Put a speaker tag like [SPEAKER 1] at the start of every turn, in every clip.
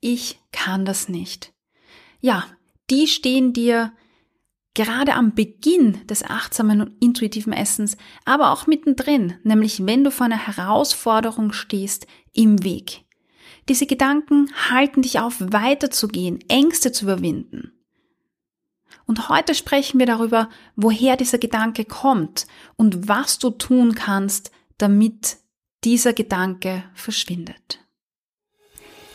[SPEAKER 1] ich kann das nicht. Ja, die stehen dir gerade am Beginn des achtsamen und intuitiven Essens, aber auch mittendrin, nämlich wenn du vor einer Herausforderung stehst, im Weg. Diese Gedanken halten dich auf, weiterzugehen, Ängste zu überwinden. Und heute sprechen wir darüber, woher dieser Gedanke kommt und was du tun kannst, damit dieser Gedanke verschwindet.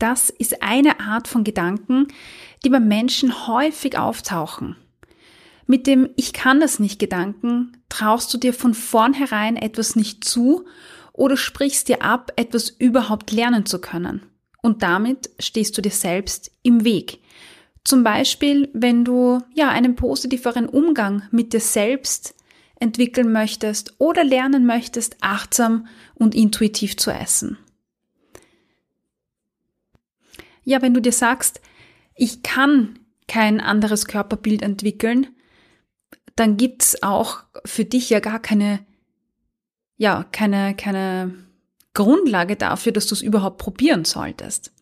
[SPEAKER 1] Das ist eine Art von Gedanken, die bei Menschen häufig auftauchen. Mit dem Ich kann das nicht Gedanken traust du dir von vornherein etwas nicht zu oder sprichst dir ab, etwas überhaupt lernen zu können. Und damit stehst du dir selbst im Weg. Zum Beispiel, wenn du ja einen positiveren Umgang mit dir selbst entwickeln möchtest oder lernen möchtest, achtsam und intuitiv zu essen. Ja, wenn du dir sagst, ich kann kein anderes Körperbild entwickeln, dann gibt's auch für dich ja gar keine, ja, keine, keine Grundlage dafür, dass du es überhaupt probieren solltest.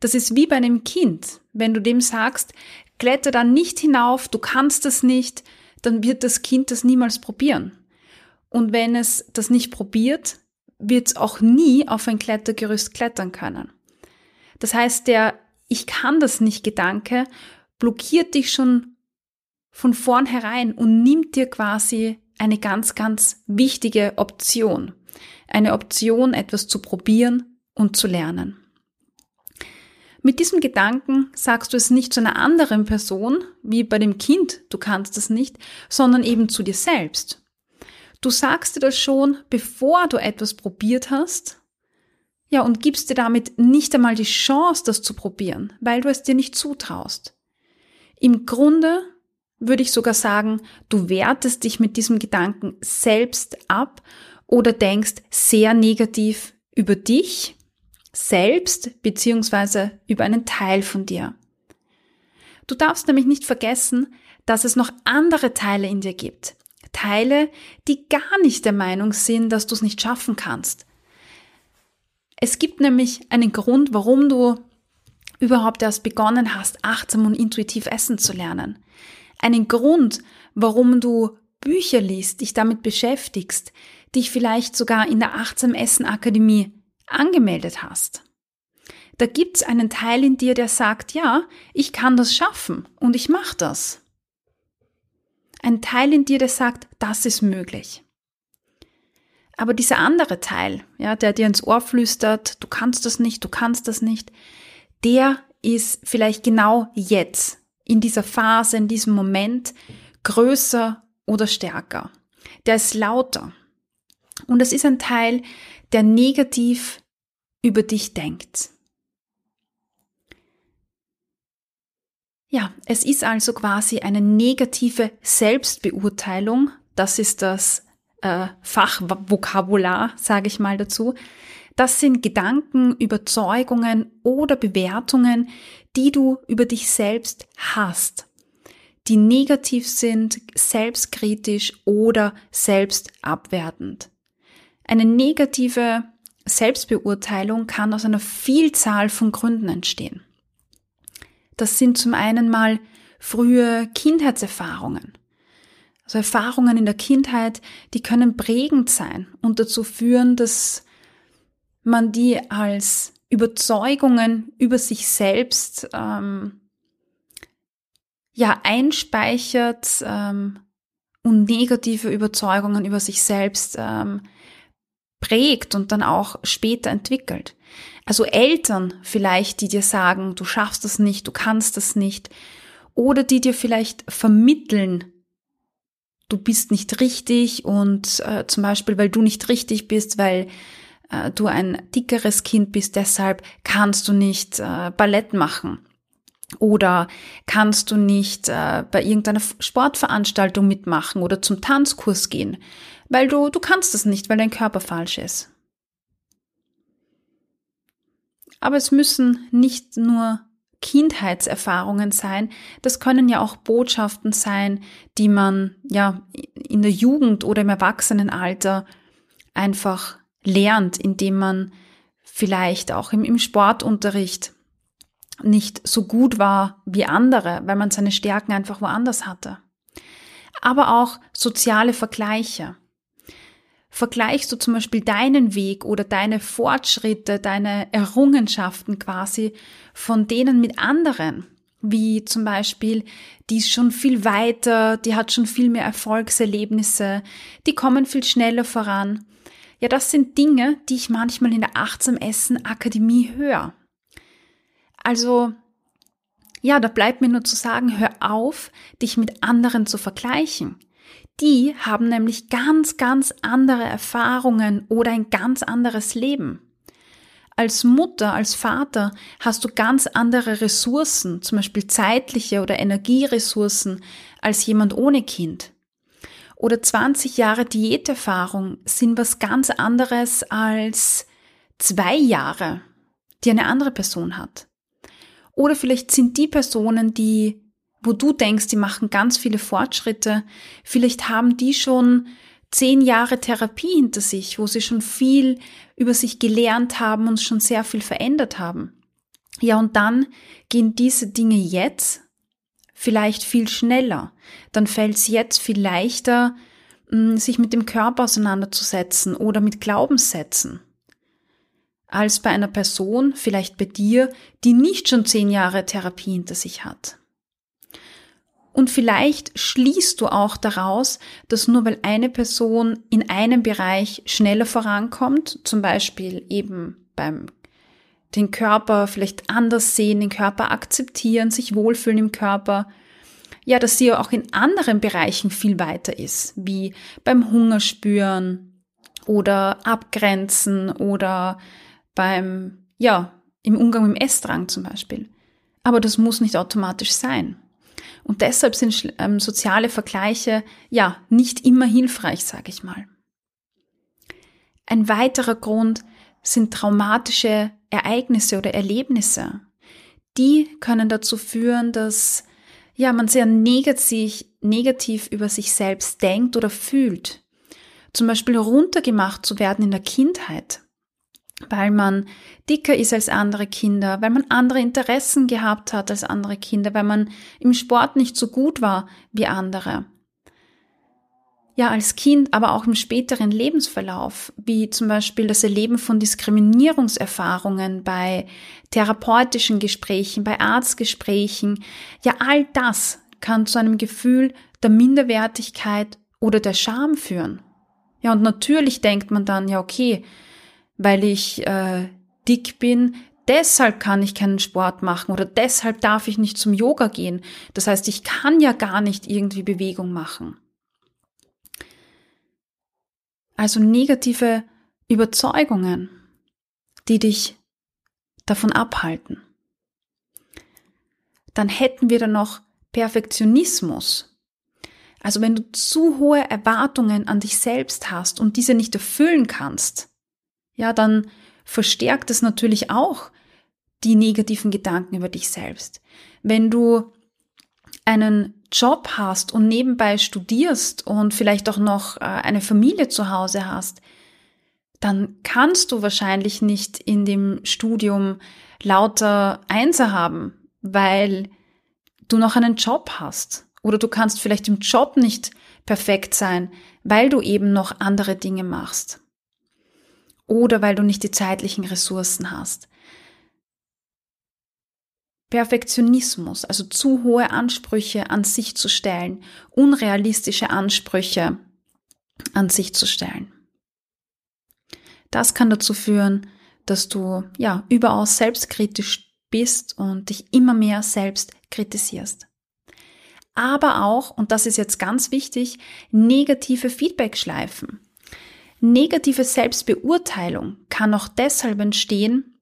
[SPEAKER 1] Das ist wie bei einem Kind. Wenn du dem sagst, kletter dann nicht hinauf, du kannst das nicht, dann wird das Kind das niemals probieren. Und wenn es das nicht probiert, wird es auch nie auf ein Klettergerüst klettern können. Das heißt, der Ich kann das nicht Gedanke blockiert dich schon von vornherein und nimmt dir quasi eine ganz, ganz wichtige Option. Eine Option, etwas zu probieren und zu lernen. Mit diesem Gedanken sagst du es nicht zu einer anderen Person, wie bei dem Kind, du kannst es nicht, sondern eben zu dir selbst. Du sagst dir das schon, bevor du etwas probiert hast ja, und gibst dir damit nicht einmal die Chance, das zu probieren, weil du es dir nicht zutraust. Im Grunde würde ich sogar sagen, du wertest dich mit diesem Gedanken selbst ab oder denkst sehr negativ über dich selbst beziehungsweise über einen Teil von dir. Du darfst nämlich nicht vergessen, dass es noch andere Teile in dir gibt. Teile, die gar nicht der Meinung sind, dass du es nicht schaffen kannst. Es gibt nämlich einen Grund, warum du überhaupt erst begonnen hast, achtsam und intuitiv essen zu lernen. Einen Grund, warum du Bücher liest, dich damit beschäftigst, dich vielleicht sogar in der Achtsam Essen Akademie angemeldet hast. Da gibt's einen Teil in dir, der sagt, ja, ich kann das schaffen und ich mache das. Ein Teil in dir, der sagt, das ist möglich. Aber dieser andere Teil, ja, der dir ins Ohr flüstert, du kannst das nicht, du kannst das nicht, der ist vielleicht genau jetzt, in dieser Phase, in diesem Moment, größer oder stärker. Der ist lauter. Und es ist ein Teil, der negativ über dich denkt. Ja, es ist also quasi eine negative Selbstbeurteilung. Das ist das äh, Fachvokabular, sage ich mal dazu. Das sind Gedanken, Überzeugungen oder Bewertungen, die du über dich selbst hast, die negativ sind, selbstkritisch oder selbstabwertend. Eine negative Selbstbeurteilung kann aus einer Vielzahl von Gründen entstehen. Das sind zum einen mal frühe Kindheitserfahrungen. Also Erfahrungen in der Kindheit, die können prägend sein und dazu führen, dass man die als Überzeugungen über sich selbst ähm, ja einspeichert ähm, und negative Überzeugungen über sich selbst ähm, prägt und dann auch später entwickelt. Also Eltern vielleicht, die dir sagen, du schaffst das nicht, du kannst das nicht, oder die dir vielleicht vermitteln, du bist nicht richtig und äh, zum Beispiel, weil du nicht richtig bist, weil äh, du ein dickeres Kind bist, deshalb kannst du nicht äh, Ballett machen. Oder kannst du nicht äh, bei irgendeiner Sportveranstaltung mitmachen oder zum Tanzkurs gehen, weil du, du kannst es nicht, weil dein Körper falsch ist. Aber es müssen nicht nur Kindheitserfahrungen sein, das können ja auch Botschaften sein, die man ja in der Jugend oder im Erwachsenenalter einfach lernt, indem man vielleicht auch im, im Sportunterricht nicht so gut war wie andere, weil man seine Stärken einfach woanders hatte. Aber auch soziale Vergleiche. Vergleichst du zum Beispiel deinen Weg oder deine Fortschritte, deine Errungenschaften quasi von denen mit anderen, wie zum Beispiel, die ist schon viel weiter, die hat schon viel mehr Erfolgserlebnisse, die kommen viel schneller voran. Ja, das sind Dinge, die ich manchmal in der Achtsam Essen Akademie höre. Also, ja, da bleibt mir nur zu sagen, hör auf, dich mit anderen zu vergleichen. Die haben nämlich ganz, ganz andere Erfahrungen oder ein ganz anderes Leben. Als Mutter, als Vater hast du ganz andere Ressourcen, zum Beispiel zeitliche oder Energieressourcen, als jemand ohne Kind. Oder 20 Jahre Diäterfahrung sind was ganz anderes als zwei Jahre, die eine andere Person hat. Oder vielleicht sind die Personen, die, wo du denkst, die machen ganz viele Fortschritte, vielleicht haben die schon zehn Jahre Therapie hinter sich, wo sie schon viel über sich gelernt haben und schon sehr viel verändert haben. Ja, und dann gehen diese Dinge jetzt vielleicht viel schneller. Dann fällt es jetzt viel leichter, mm, sich mit dem Körper auseinanderzusetzen oder mit Glaubenssätzen als bei einer Person, vielleicht bei dir, die nicht schon zehn Jahre Therapie hinter sich hat. Und vielleicht schließt du auch daraus, dass nur weil eine Person in einem Bereich schneller vorankommt, zum Beispiel eben beim den Körper vielleicht anders sehen, den Körper akzeptieren, sich wohlfühlen im Körper, ja, dass sie auch in anderen Bereichen viel weiter ist, wie beim Hunger spüren oder abgrenzen oder beim, ja, im Umgang mit dem Essdrang zum Beispiel. Aber das muss nicht automatisch sein. Und deshalb sind ähm, soziale Vergleiche ja nicht immer hilfreich, sage ich mal. Ein weiterer Grund sind traumatische Ereignisse oder Erlebnisse. Die können dazu führen, dass ja man sehr negativ, negativ über sich selbst denkt oder fühlt. Zum Beispiel runtergemacht zu werden in der Kindheit weil man dicker ist als andere Kinder, weil man andere Interessen gehabt hat als andere Kinder, weil man im Sport nicht so gut war wie andere. Ja, als Kind, aber auch im späteren Lebensverlauf, wie zum Beispiel das Erleben von Diskriminierungserfahrungen bei therapeutischen Gesprächen, bei Arztgesprächen. Ja, all das kann zu einem Gefühl der Minderwertigkeit oder der Scham führen. Ja, und natürlich denkt man dann, ja, okay, weil ich äh, dick bin, deshalb kann ich keinen Sport machen oder deshalb darf ich nicht zum Yoga gehen. Das heißt, ich kann ja gar nicht irgendwie Bewegung machen. Also negative Überzeugungen, die dich davon abhalten. Dann hätten wir dann noch Perfektionismus. Also wenn du zu hohe Erwartungen an dich selbst hast und diese nicht erfüllen kannst, ja, dann verstärkt es natürlich auch die negativen Gedanken über dich selbst. Wenn du einen Job hast und nebenbei studierst und vielleicht auch noch äh, eine Familie zu Hause hast, dann kannst du wahrscheinlich nicht in dem Studium lauter Einser haben, weil du noch einen Job hast. Oder du kannst vielleicht im Job nicht perfekt sein, weil du eben noch andere Dinge machst oder weil du nicht die zeitlichen Ressourcen hast. Perfektionismus, also zu hohe Ansprüche an sich zu stellen, unrealistische Ansprüche an sich zu stellen. Das kann dazu führen, dass du ja überaus selbstkritisch bist und dich immer mehr selbst kritisierst. Aber auch, und das ist jetzt ganz wichtig, negative Feedback-Schleifen. Negative Selbstbeurteilung kann auch deshalb entstehen,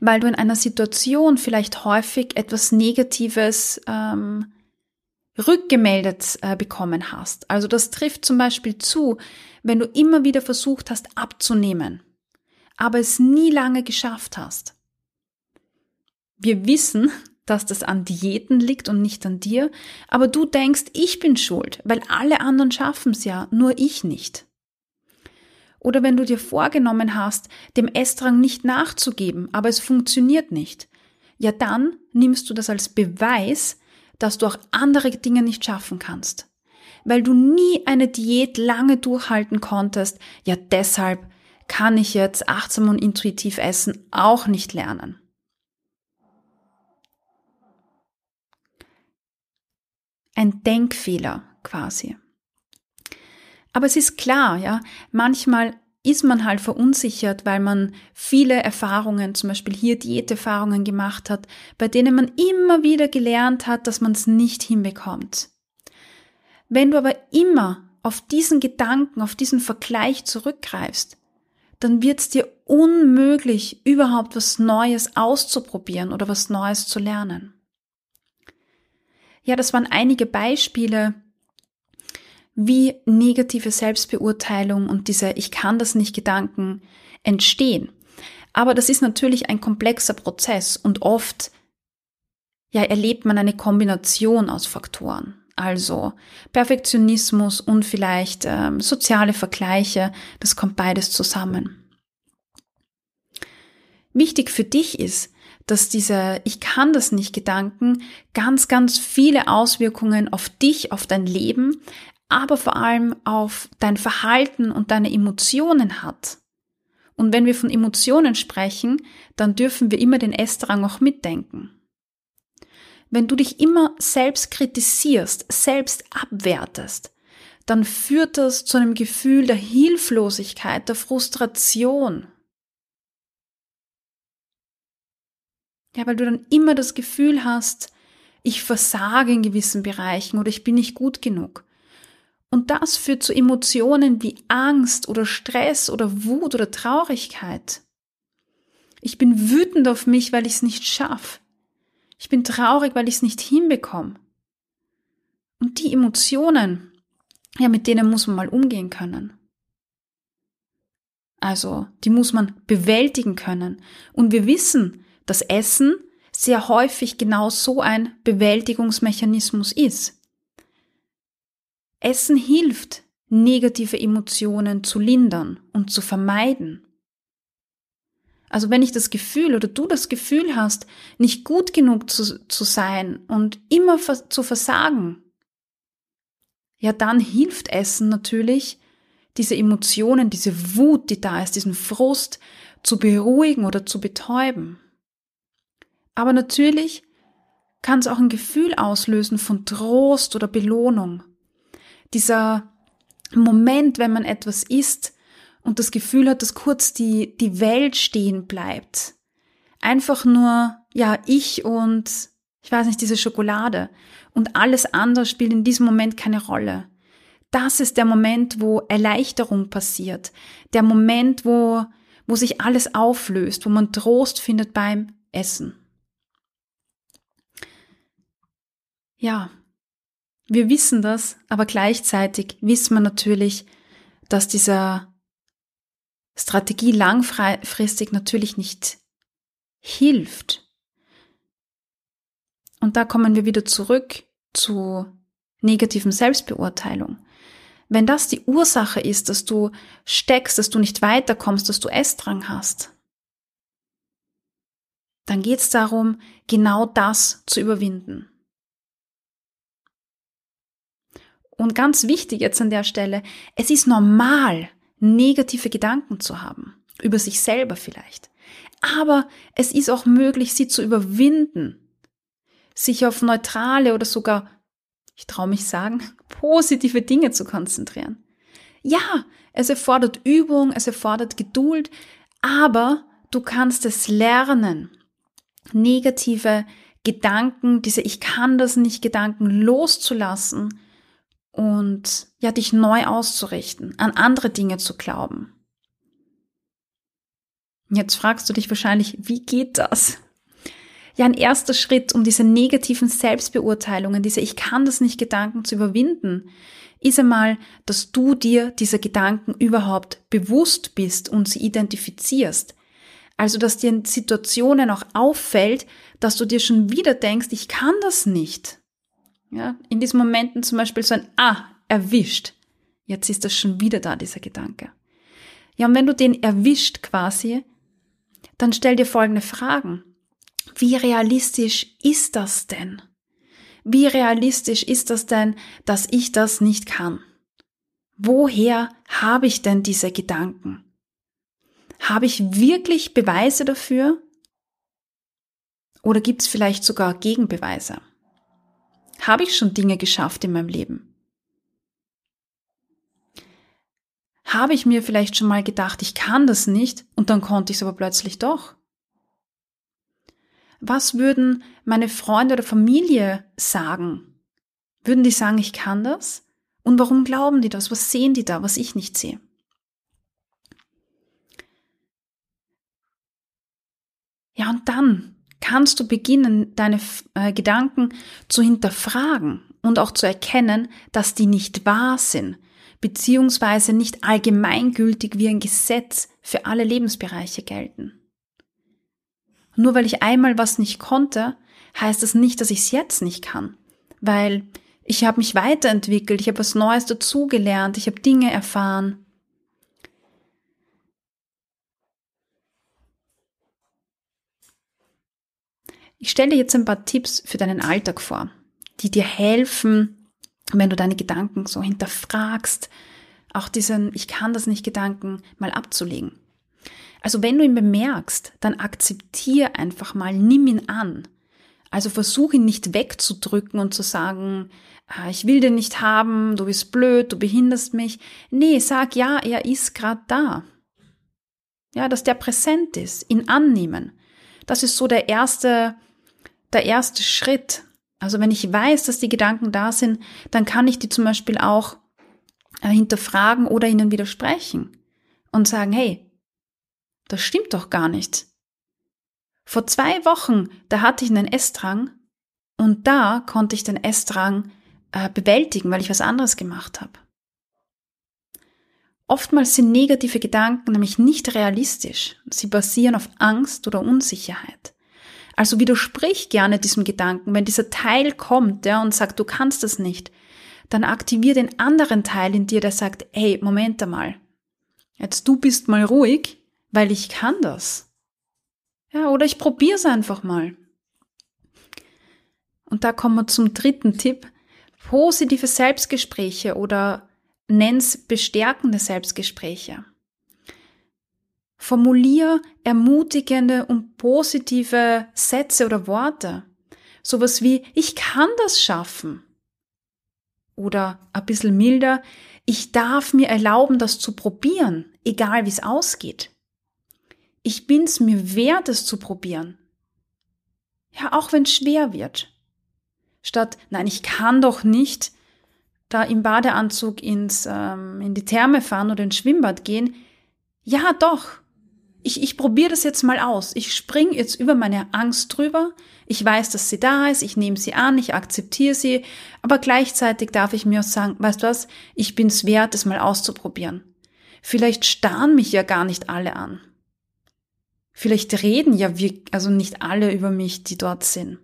[SPEAKER 1] weil du in einer Situation vielleicht häufig etwas Negatives ähm, rückgemeldet äh, bekommen hast. Also das trifft zum Beispiel zu, wenn du immer wieder versucht hast abzunehmen, aber es nie lange geschafft hast. Wir wissen, dass das an Diäten liegt und nicht an dir, aber du denkst, ich bin schuld, weil alle anderen schaffen es ja, nur ich nicht. Oder wenn du dir vorgenommen hast, dem Essdrang nicht nachzugeben, aber es funktioniert nicht, ja dann nimmst du das als Beweis, dass du auch andere Dinge nicht schaffen kannst. Weil du nie eine Diät lange durchhalten konntest, ja deshalb kann ich jetzt achtsam und intuitiv essen auch nicht lernen. Ein Denkfehler quasi. Aber es ist klar, ja, manchmal ist man halt verunsichert, weil man viele Erfahrungen, zum Beispiel hier Diäterfahrungen gemacht hat, bei denen man immer wieder gelernt hat, dass man es nicht hinbekommt. Wenn du aber immer auf diesen Gedanken, auf diesen Vergleich zurückgreifst, dann wird es dir unmöglich, überhaupt was Neues auszuprobieren oder was Neues zu lernen. Ja, das waren einige Beispiele, wie negative Selbstbeurteilung und diese Ich kann das nicht Gedanken entstehen. Aber das ist natürlich ein komplexer Prozess und oft ja, erlebt man eine Kombination aus Faktoren. Also Perfektionismus und vielleicht ähm, soziale Vergleiche, das kommt beides zusammen. Wichtig für dich ist, dass diese Ich kann das nicht Gedanken ganz, ganz viele Auswirkungen auf dich, auf dein Leben, aber vor allem auf dein Verhalten und deine Emotionen hat. Und wenn wir von Emotionen sprechen, dann dürfen wir immer den Essdrang auch mitdenken. Wenn du dich immer selbst kritisierst, selbst abwertest, dann führt das zu einem Gefühl der Hilflosigkeit, der Frustration. Ja, weil du dann immer das Gefühl hast, ich versage in gewissen Bereichen oder ich bin nicht gut genug. Und das führt zu Emotionen wie Angst oder Stress oder Wut oder Traurigkeit. Ich bin wütend auf mich, weil ich es nicht schaffe. Ich bin traurig, weil ich es nicht hinbekomme. Und die Emotionen, ja, mit denen muss man mal umgehen können. Also, die muss man bewältigen können. Und wir wissen, dass Essen sehr häufig genau so ein Bewältigungsmechanismus ist. Essen hilft, negative Emotionen zu lindern und zu vermeiden. Also wenn ich das Gefühl oder du das Gefühl hast, nicht gut genug zu, zu sein und immer vers zu versagen, ja dann hilft Essen natürlich, diese Emotionen, diese Wut, die da ist, diesen Frust zu beruhigen oder zu betäuben. Aber natürlich kann es auch ein Gefühl auslösen von Trost oder Belohnung dieser Moment, wenn man etwas isst und das Gefühl hat, dass kurz die, die Welt stehen bleibt. Einfach nur, ja, ich und, ich weiß nicht, diese Schokolade. Und alles andere spielt in diesem Moment keine Rolle. Das ist der Moment, wo Erleichterung passiert. Der Moment, wo, wo sich alles auflöst, wo man Trost findet beim Essen. Ja, wir wissen das, aber gleichzeitig wissen wir natürlich, dass dieser Strategie langfristig natürlich nicht hilft. Und da kommen wir wieder zurück zu negativen Selbstbeurteilung. Wenn das die Ursache ist, dass du steckst, dass du nicht weiterkommst, dass du Essdrang hast, dann geht es darum, genau das zu überwinden. Und ganz wichtig jetzt an der Stelle, es ist normal, negative Gedanken zu haben, über sich selber vielleicht. Aber es ist auch möglich, sie zu überwinden, sich auf neutrale oder sogar, ich traue mich sagen, positive Dinge zu konzentrieren. Ja, es erfordert Übung, es erfordert Geduld, aber du kannst es lernen, negative Gedanken, diese Ich kann das nicht Gedanken loszulassen und ja, dich neu auszurichten, an andere Dinge zu glauben. Jetzt fragst du dich wahrscheinlich, wie geht das? Ja, ein erster Schritt, um diese negativen Selbstbeurteilungen, diese Ich kann das nicht Gedanken zu überwinden, ist einmal, dass du dir diese Gedanken überhaupt bewusst bist und sie identifizierst. Also, dass dir in Situationen auch auffällt, dass du dir schon wieder denkst, ich kann das nicht. Ja, in diesen Momenten zum Beispiel so ein Ah, erwischt. Jetzt ist das schon wieder da, dieser Gedanke. Ja, und wenn du den erwischt quasi, dann stell dir folgende Fragen. Wie realistisch ist das denn? Wie realistisch ist das denn, dass ich das nicht kann? Woher habe ich denn diese Gedanken? Habe ich wirklich Beweise dafür? Oder gibt es vielleicht sogar Gegenbeweise? Habe ich schon Dinge geschafft in meinem Leben? Habe ich mir vielleicht schon mal gedacht, ich kann das nicht und dann konnte ich es aber plötzlich doch? Was würden meine Freunde oder Familie sagen? Würden die sagen, ich kann das? Und warum glauben die das? Was sehen die da, was ich nicht sehe? Ja, und dann kannst du beginnen, deine äh, Gedanken zu hinterfragen und auch zu erkennen, dass die nicht wahr sind, beziehungsweise nicht allgemeingültig wie ein Gesetz für alle Lebensbereiche gelten. Nur weil ich einmal was nicht konnte, heißt das nicht, dass ich es jetzt nicht kann, weil ich habe mich weiterentwickelt, ich habe was Neues dazugelernt, ich habe Dinge erfahren. Ich stelle dir jetzt ein paar Tipps für deinen Alltag vor, die dir helfen, wenn du deine Gedanken so hinterfragst, auch diesen Ich kann das nicht Gedanken mal abzulegen. Also wenn du ihn bemerkst, dann akzeptier einfach mal, nimm ihn an. Also versuch ihn nicht wegzudrücken und zu sagen, ah, ich will den nicht haben, du bist blöd, du behinderst mich. Nee, sag ja, er ist gerade da. Ja, dass der präsent ist, ihn annehmen. Das ist so der erste, der erste Schritt. Also wenn ich weiß, dass die Gedanken da sind, dann kann ich die zum Beispiel auch äh, hinterfragen oder ihnen widersprechen und sagen, hey, das stimmt doch gar nicht. Vor zwei Wochen, da hatte ich einen Essdrang und da konnte ich den Essdrang äh, bewältigen, weil ich was anderes gemacht habe. Oftmals sind negative Gedanken nämlich nicht realistisch. Sie basieren auf Angst oder Unsicherheit. Also widersprich gerne diesem Gedanken. Wenn dieser Teil kommt ja, und sagt, du kannst das nicht, dann aktivier den anderen Teil in dir, der sagt, hey, Moment einmal. Jetzt du bist mal ruhig weil ich kann das. Ja, oder ich probiere es einfach mal. Und da kommen wir zum dritten Tipp. Positive Selbstgespräche oder nenn's bestärkende Selbstgespräche. Formulier ermutigende und positive Sätze oder Worte. Sowas wie, ich kann das schaffen. Oder ein bisschen milder, ich darf mir erlauben, das zu probieren, egal wie es ausgeht ich bin's mir wert, es zu probieren. Ja, auch wenn es schwer wird. Statt, nein, ich kann doch nicht da im Badeanzug ins, ähm, in die Therme fahren oder ins Schwimmbad gehen. Ja, doch. Ich, ich probiere das jetzt mal aus. Ich spring jetzt über meine Angst drüber. Ich weiß, dass sie da ist. Ich nehme sie an. Ich akzeptiere sie. Aber gleichzeitig darf ich mir auch sagen, weißt du was? Ich bin's wert, es mal auszuprobieren. Vielleicht starren mich ja gar nicht alle an. Vielleicht reden ja wir, also nicht alle über mich, die dort sind.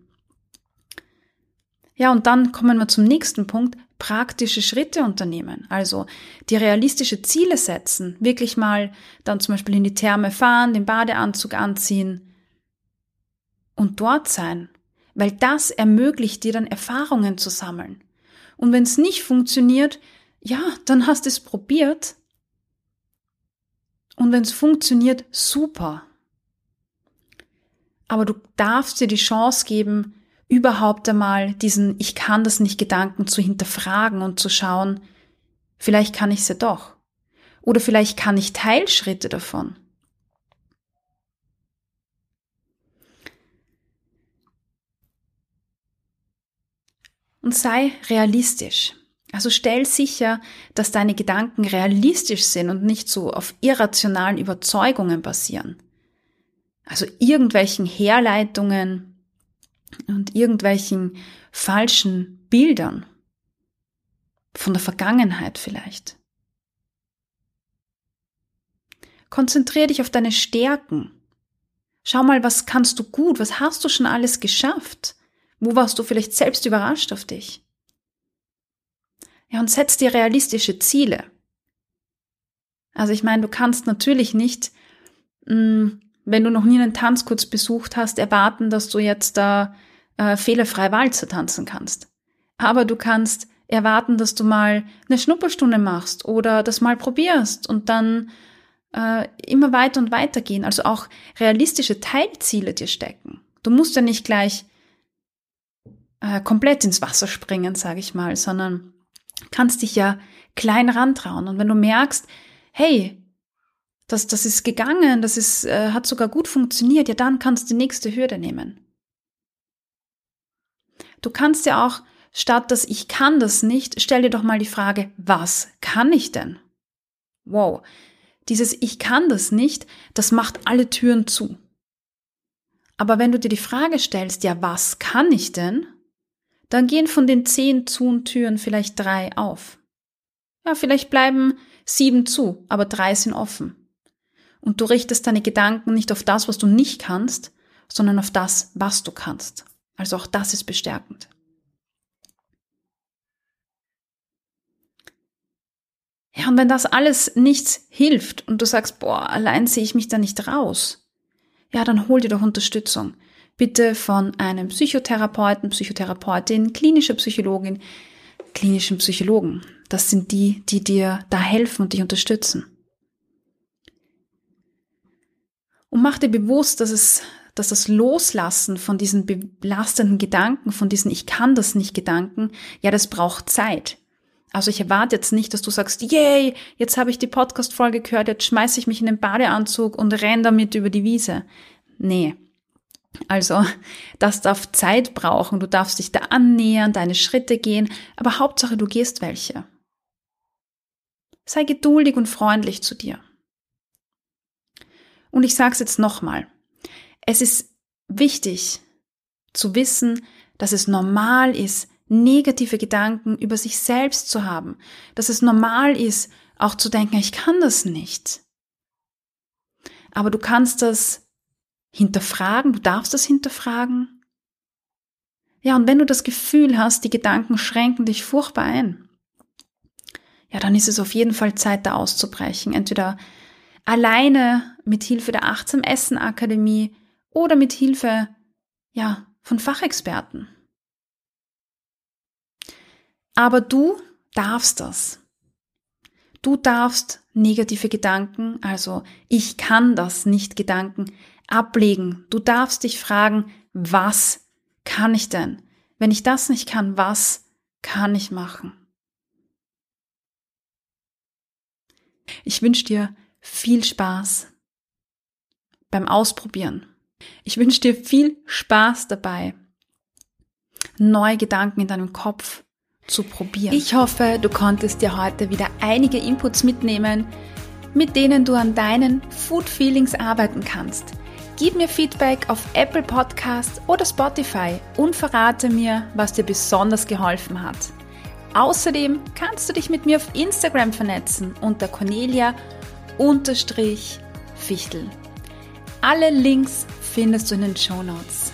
[SPEAKER 1] Ja, und dann kommen wir zum nächsten Punkt, praktische Schritte unternehmen. Also die realistische Ziele setzen, wirklich mal dann zum Beispiel in die Therme fahren, den Badeanzug anziehen und dort sein, weil das ermöglicht dir dann Erfahrungen zu sammeln. Und wenn es nicht funktioniert, ja, dann hast du es probiert. Und wenn es funktioniert, super aber du darfst dir die Chance geben, überhaupt einmal diesen Ich kann das nicht Gedanken zu hinterfragen und zu schauen, vielleicht kann ich es ja doch. Oder vielleicht kann ich Teilschritte davon. Und sei realistisch. Also stell sicher, dass deine Gedanken realistisch sind und nicht so auf irrationalen Überzeugungen basieren. Also irgendwelchen Herleitungen und irgendwelchen falschen Bildern von der Vergangenheit vielleicht. Konzentrier dich auf deine Stärken. Schau mal, was kannst du gut, was hast du schon alles geschafft? Wo warst du vielleicht selbst überrascht auf dich? Ja, und setz dir realistische Ziele. Also ich meine, du kannst natürlich nicht, mm, wenn du noch nie einen Tanzkurs besucht hast, erwarten, dass du jetzt da äh, fehlerfrei Walzer tanzen kannst. Aber du kannst erwarten, dass du mal eine Schnupperstunde machst oder das mal probierst und dann äh, immer weiter und weiter gehen. Also auch realistische Teilziele dir stecken. Du musst ja nicht gleich äh, komplett ins Wasser springen, sage ich mal, sondern kannst dich ja klein rantrauen. Und wenn du merkst, hey, das, das ist gegangen, das ist, äh, hat sogar gut funktioniert, ja, dann kannst du die nächste Hürde nehmen. Du kannst ja auch, statt dass ich kann das nicht, stell dir doch mal die Frage, was kann ich denn? Wow, dieses Ich kann das nicht, das macht alle Türen zu. Aber wenn du dir die Frage stellst, ja, was kann ich denn? Dann gehen von den zehn zu Türen vielleicht drei auf. Ja, vielleicht bleiben sieben zu, aber drei sind offen. Und du richtest deine Gedanken nicht auf das, was du nicht kannst, sondern auf das, was du kannst. Also auch das ist bestärkend. Ja, und wenn das alles nichts hilft und du sagst, boah, allein sehe ich mich da nicht raus, ja, dann hol dir doch Unterstützung. Bitte von einem Psychotherapeuten, Psychotherapeutin, klinische Psychologin, klinischen Psychologen. Das sind die, die dir da helfen und dich unterstützen. Und mach dir bewusst, dass es, dass das Loslassen von diesen belastenden Gedanken, von diesen Ich kann das nicht Gedanken, ja, das braucht Zeit. Also ich erwarte jetzt nicht, dass du sagst, yay, jetzt habe ich die Podcast-Folge gehört, jetzt schmeiße ich mich in den Badeanzug und renn damit über die Wiese. Nee. Also, das darf Zeit brauchen. Du darfst dich da annähern, deine Schritte gehen, aber Hauptsache, du gehst welche. Sei geduldig und freundlich zu dir. Und ich sage es jetzt nochmal. Es ist wichtig zu wissen, dass es normal ist, negative Gedanken über sich selbst zu haben, dass es normal ist, auch zu denken, ich kann das nicht. Aber du kannst das hinterfragen, du darfst das hinterfragen. Ja, und wenn du das Gefühl hast, die Gedanken schränken dich furchtbar ein, ja, dann ist es auf jeden Fall Zeit, da auszubrechen. Entweder alleine mit Hilfe der Achtsam Essen Akademie oder mit Hilfe, ja, von Fachexperten. Aber du darfst das. Du darfst negative Gedanken, also ich kann das nicht Gedanken, ablegen. Du darfst dich fragen, was kann ich denn? Wenn ich das nicht kann, was kann ich machen? Ich wünsche dir viel Spaß beim Ausprobieren. Ich wünsche dir viel Spaß dabei, neue Gedanken in deinem Kopf zu probieren. Ich hoffe, du konntest dir heute wieder einige Inputs mitnehmen, mit denen du an deinen Food Feelings arbeiten kannst. Gib mir Feedback auf Apple Podcast oder Spotify und verrate mir, was dir besonders geholfen hat. Außerdem kannst du dich mit mir auf Instagram vernetzen unter Cornelia-Fichtel. Alle Links findest du in den Show Notes.